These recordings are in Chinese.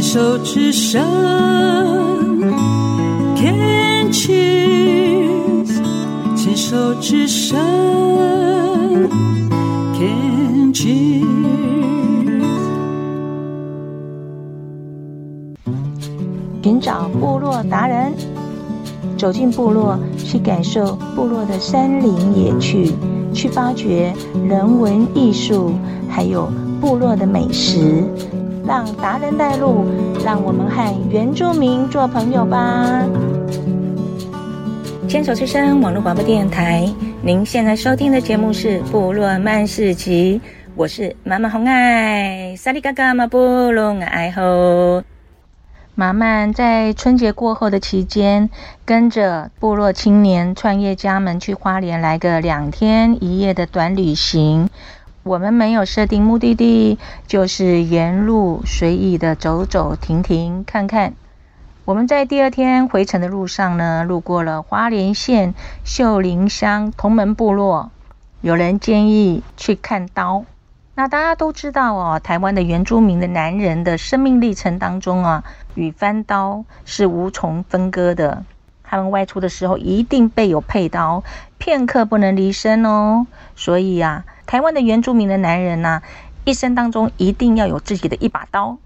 牵手之声，Can cheers，牵手之声，Can cheers。寻找部落达人，走进部落，去感受部落的山林野趣，去发掘人文艺术，还有部落的美食。让达人带路，让我们和原住民做朋友吧。牵手之声网络广播电台，您现在收听的节目是《部落曼市集》，我是妈妈红爱，萨利嘎嘎马布隆爱吼。马曼在春节过后的期间，跟着部落青年创业家们去花莲来个两天一夜的短旅行。我们没有设定目的地，就是沿路随意的走走停停看看。我们在第二天回程的路上呢，路过了花莲县秀林乡同门部落，有人建议去看刀。那大家都知道哦，台湾的原住民的男人的生命历程当中啊，与番刀是无从分割的。他们外出的时候一定备有佩刀，片刻不能离身哦。所以、啊。台湾的原住民的男人呢、一生当中一定要有自己的一把刀。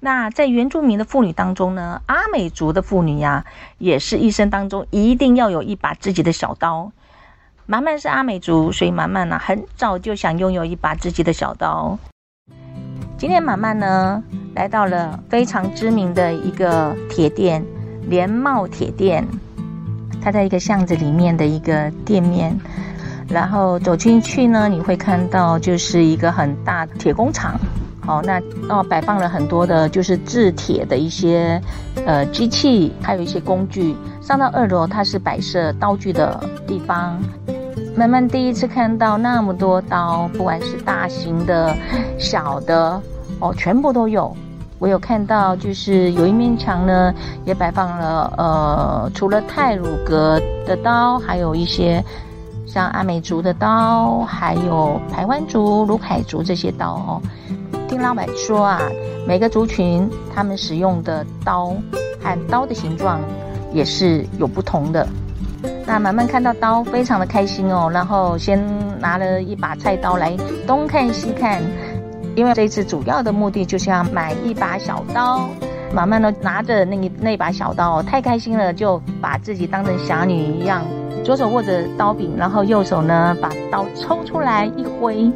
那在原住民的妇女当中呢，阿美族的妇女呀、也是一生当中一定要有一把自己的小刀。满满是阿美族，所以满满呢、很早就想拥有一把自己的小刀。今天满满呢，来到了非常知名的一个铁店——连茂铁店，它在一个巷子里面的一个店面。然后走进去呢，你会看到就是一个很大的铁工厂，好，那哦摆放了很多的就是制铁的一些呃机器，还有一些工具。上到二楼，它是摆设刀具的地方。慢慢第一次看到那么多刀，不管是大型的、小的，哦，全部都有。我有看到，就是有一面墙呢，也摆放了呃，除了泰鲁格的刀，还有一些。像阿美族的刀，还有台湾族、鲁凯族这些刀哦。听老板说啊，每个族群他们使用的刀和刀的形状也是有不同的。那满满看到刀，非常的开心哦，然后先拿了一把菜刀来东看西看，因为这次主要的目的就是要买一把小刀。慢慢的拿着那那把小刀，太开心了，就把自己当成侠女一样。左手握着刀柄，然后右手呢把刀抽出来一挥，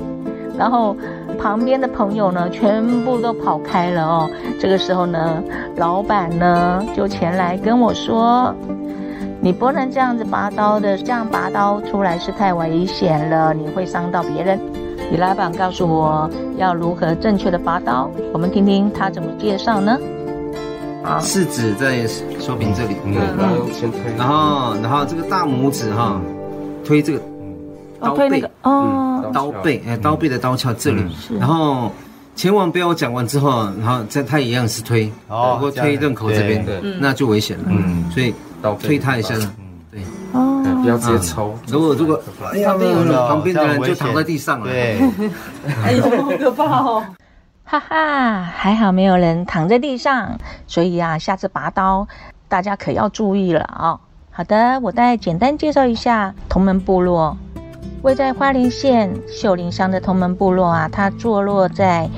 然后旁边的朋友呢全部都跑开了哦。这个时候呢，老板呢就前来跟我说：“你不能这样子拔刀的，这样拔刀出来是太危险了，你会伤到别人。”李老板告诉我要如何正确的拔刀，我们听听他怎么介绍呢？食指在手柄这里，嗯，然后先推，然后然后这个大拇指哈，推这个刀背，哦，刀背，哎，刀背的刀鞘这里，然后千万不要讲完之后，然后在它一样是推，如果推刃口这边，那就危险了，嗯，所以推他一下，嗯，对，哦，不要直接抽，如果如果哎呀，旁边的人就躺在地上了，对，哎呦，好可怕哦。哈哈，还好没有人躺在地上，所以啊，下次拔刀大家可要注意了、哦。好的，我再简单介绍一下同门部落，位在花莲县秀林乡的同门部落啊，它坐落在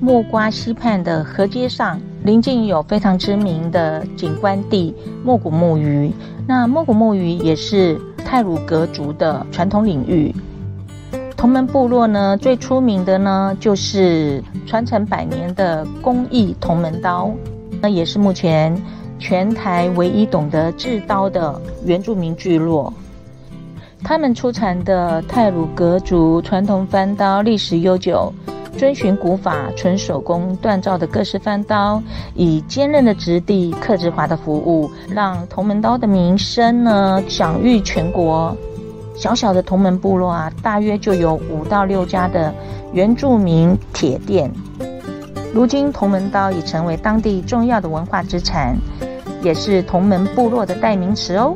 木瓜溪畔的河街上，邻近有非常知名的景观地莫古木鱼。那莫古木鱼也是泰鲁格族的传统领域。同门部落呢，最出名的呢，就是传承百年的工艺同门刀，那也是目前全台唯一懂得制刀的原住民聚落。他们出产的泰鲁格族传统番刀历史悠久，遵循古法、纯手工锻造的各式番刀，以坚韧的质地、克制化的服务，让同门刀的名声呢享誉全国。小小的同门部落啊，大约就有五到六家的原住民铁店。如今，同门刀已成为当地重要的文化资产，也是同门部落的代名词哦。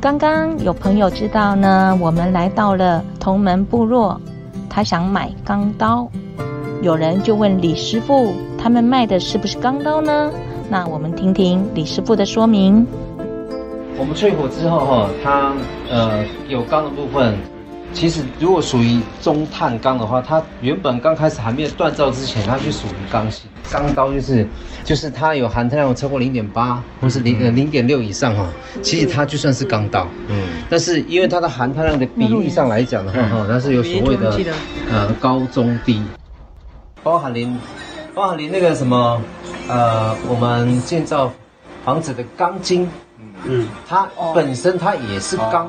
刚刚有朋友知道呢，我们来到了同门部落，他想买钢刀。有人就问李师傅，他们卖的是不是钢刀呢？那我们听听李师傅的说明。我们淬火之后哈，它呃有钢的部分。其实，如果属于中碳钢的话，它原本刚开始还没有锻造之前，它就属于钢型。钢刀就是，就是它有含碳量超过零点八，或是零呃零点六以上哈，其实它就算是钢刀。嗯。但是因为它的含碳量的比例上来讲的话哈，它是有所谓的呃高中低，包含连包含连那个什么呃我们建造房子的钢筋，嗯，它本身它也是钢。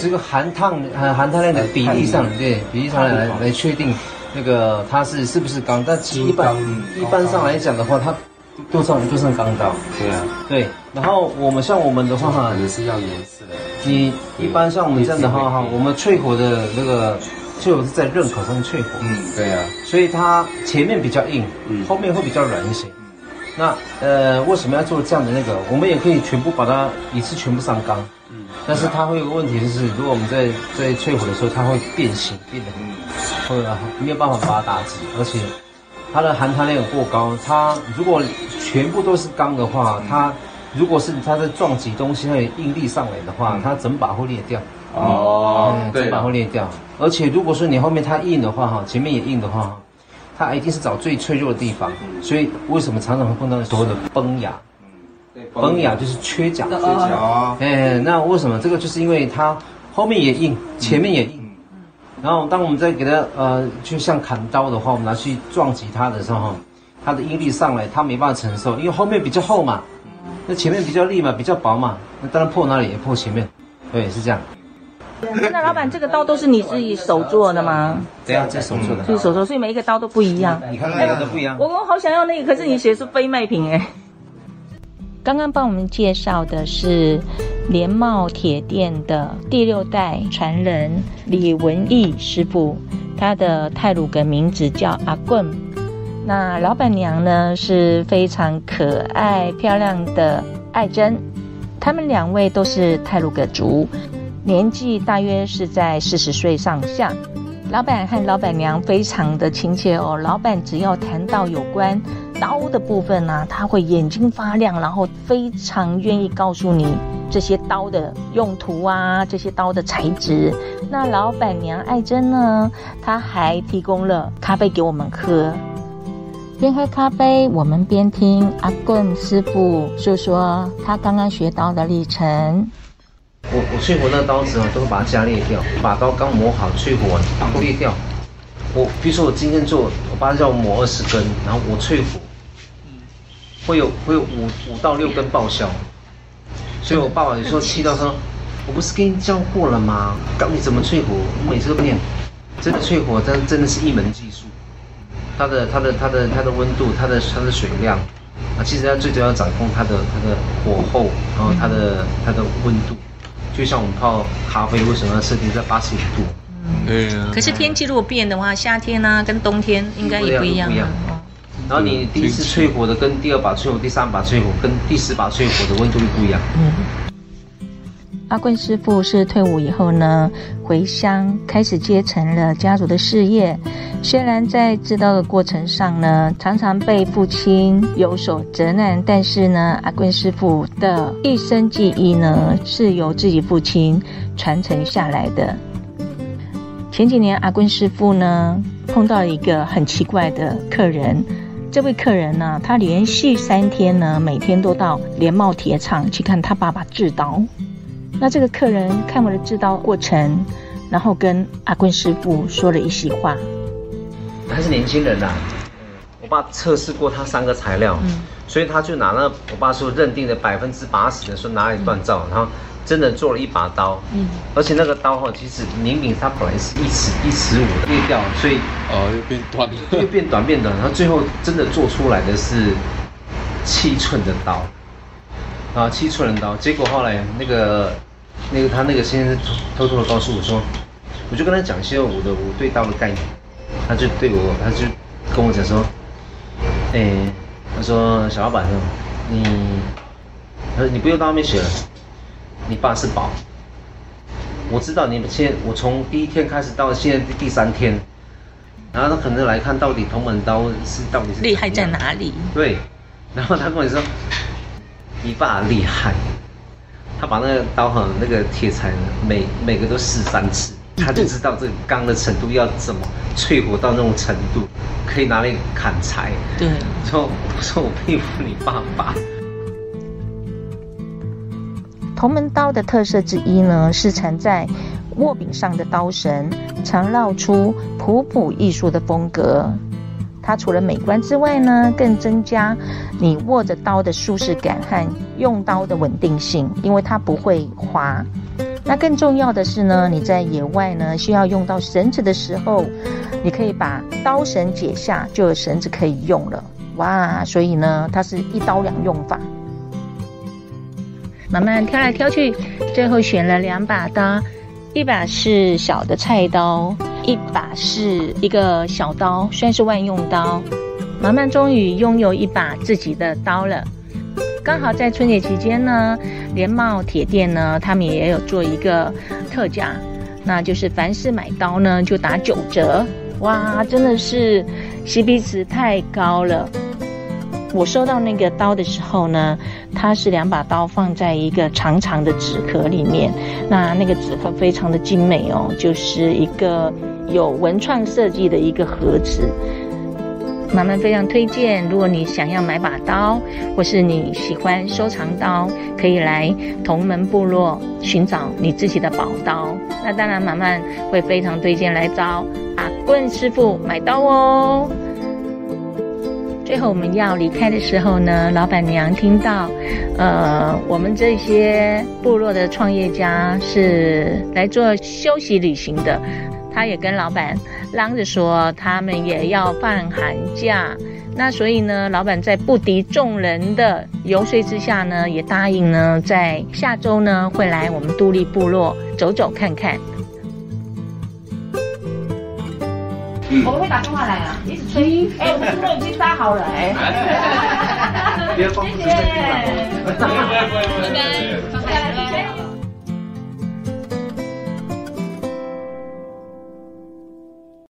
这个含碳含含碳量的比例上，对比例上来来确定那个它是是不是钢，但一般一般上来讲的话，它都算都算钢刀。对啊，对。然后我们像我们的话哈，也是要颜色的。你一般像我们这样的话哈，我们淬火的那个淬火是在刃口上面淬火。嗯，对啊。所以它前面比较硬，嗯，后面会比较软一些。那呃，为什么要做这样的那个？我们也可以全部把它一次全部上钢。嗯但是它会有个问题，就是如果我们在在淬火的时候，它会变形，变得很会没有办法把它打直，而且它的含碳量过高。它如果全部都是钢的话，它如果是它在撞击东西，它有应力上来的话，它整把会裂掉。哦，嗯、整把会裂掉。而且如果说你后面它硬的话，哈，前面也硬的话，它一定是找最脆弱的地方。所以为什么常常会碰到所谓的崩牙？崩牙就是缺角，缺角。哎，那为什么这个？就是因为它后面也硬，前面也硬。然后当我们在给它呃，就像砍刀的话，我们拿去撞击它的时候，它的应力上来，它没办法承受，因为后面比较厚嘛，那前面比较利嘛，比较薄嘛，那当然破哪里也破前面。对，是这样。那老板，这个刀都是你自己手做的吗？对啊，这手做的。是手做，所以每一个刀都不一样。你看每个都不一样。我我好想要那个，可是你写是非卖品哎。刚刚帮我们介绍的是联茂铁店的第六代传人李文义师傅，他的泰鲁格名字叫阿棍。那老板娘呢，是非常可爱漂亮的爱珍，他们两位都是泰鲁格族，年纪大约是在四十岁上下。老板和老板娘非常的亲切哦。老板只要谈到有关刀的部分呢、啊，他会眼睛发亮，然后非常愿意告诉你这些刀的用途啊，这些刀的材质。那老板娘爱珍呢，她还提供了咖啡给我们喝。边喝咖啡，我们边听阿棍师傅诉说他刚刚学刀的历程。我我淬火那刀子啊，都会把它加裂掉。把刀刚磨好，淬火完裂掉。我比如说我今天做，我爸叫我磨二十根，然后我淬火，会有会有五五到六根报销。所以我爸爸有时候气到说：“我不是跟你教过了吗？教你怎么淬火，我每次都念。”真的淬火，真真的是一门技术。它的它的它的它的温度，它的它的水量啊，其实它最主要掌控它的它的火候，然后它的它的温度。就像我们泡咖啡，为什么要设定在八十五度？嗯，对啊。可是天气如果变的话，夏天呢、啊、跟冬天应该也不一样。不一样。然后你第一次淬火的跟第二把淬火、第三把淬火跟第十把淬火的温度就不一样。嗯。阿棍师傅是退伍以后呢，回乡开始接承了家族的事业。虽然在制刀的过程上呢，常常被父亲有所责难，但是呢，阿棍师傅的一身技艺呢，是由自己父亲传承下来的。前几年，阿棍师傅呢碰到一个很奇怪的客人，这位客人呢，他连续三天呢，每天都到联茂铁厂去看他爸爸制刀。那这个客人看我的制刀过程，然后跟阿坤师傅说了一席话。他是年轻人呐、啊，我爸测试过他三个材料，嗯、所以他就拿那我爸说认定的百分之八十的说拿来锻造，嗯、然后真的做了一把刀，嗯，而且那个刀哈，其实明明它本来是一尺一尺五的裂掉，所以哦又变短了，又变短变短，然后最后真的做出来的是七寸的刀，啊七寸的刀，结果后来那个那个他那个先生偷偷的告诉我说，我就跟他讲一些我的我对刀的概念。他就对我，他就跟我讲说，哎、欸，他说小老板说，你，他说你不用到外面学了，你爸是宝。我知道你们现在，我从第一天开始到现在第三天，然后他可能来看到底铜门刀是到底是厉害在哪里？对，然后他跟我说，你爸厉害，他把那个刀和那个铁材每每个都试三次，他就知道这个钢的程度要怎么淬火到那种程度，可以拿来砍柴。对，说我说我佩服你爸爸。铜门刀的特色之一呢，是缠在握柄上的刀绳，常绕出朴朴艺术的风格。它除了美观之外呢，更增加你握着刀的舒适感和用刀的稳定性，因为它不会滑。那更重要的是呢，你在野外呢需要用到绳子的时候，你可以把刀绳解下，就有绳子可以用了。哇，所以呢，它是一刀两用法。慢慢挑来挑去，最后选了两把刀，一把是小的菜刀，一把是一个小刀，算是万用刀。慢慢终于拥有一把自己的刀了。刚好在春节期间呢，连茂铁店呢，他们也有做一个特价，那就是凡是买刀呢就打九折。哇，真的是 CP 值太高了。我收到那个刀的时候呢，它是两把刀放在一个长长的纸壳里面，那那个纸壳非常的精美哦，就是一个有文创设计的一个盒子。妈妈非常推荐，如果你想要买把刀，或是你喜欢收藏刀，可以来同门部落寻找你自己的宝刀。那当然，妈妈会非常推荐来找阿棍师傅买刀哦。最后我们要离开的时候呢，老板娘听到，呃，我们这些部落的创业家是来做休息旅行的，她也跟老板嚷着说，他们也要放寒假。那所以呢，老板在不敌众人的游说之下呢，也答应呢，在下周呢会来我们都立部落走走看看。我们会打电话来啊，一直催。哎，我们猪肉已经杀好了，哎。谢谢。拜拜。拜拜。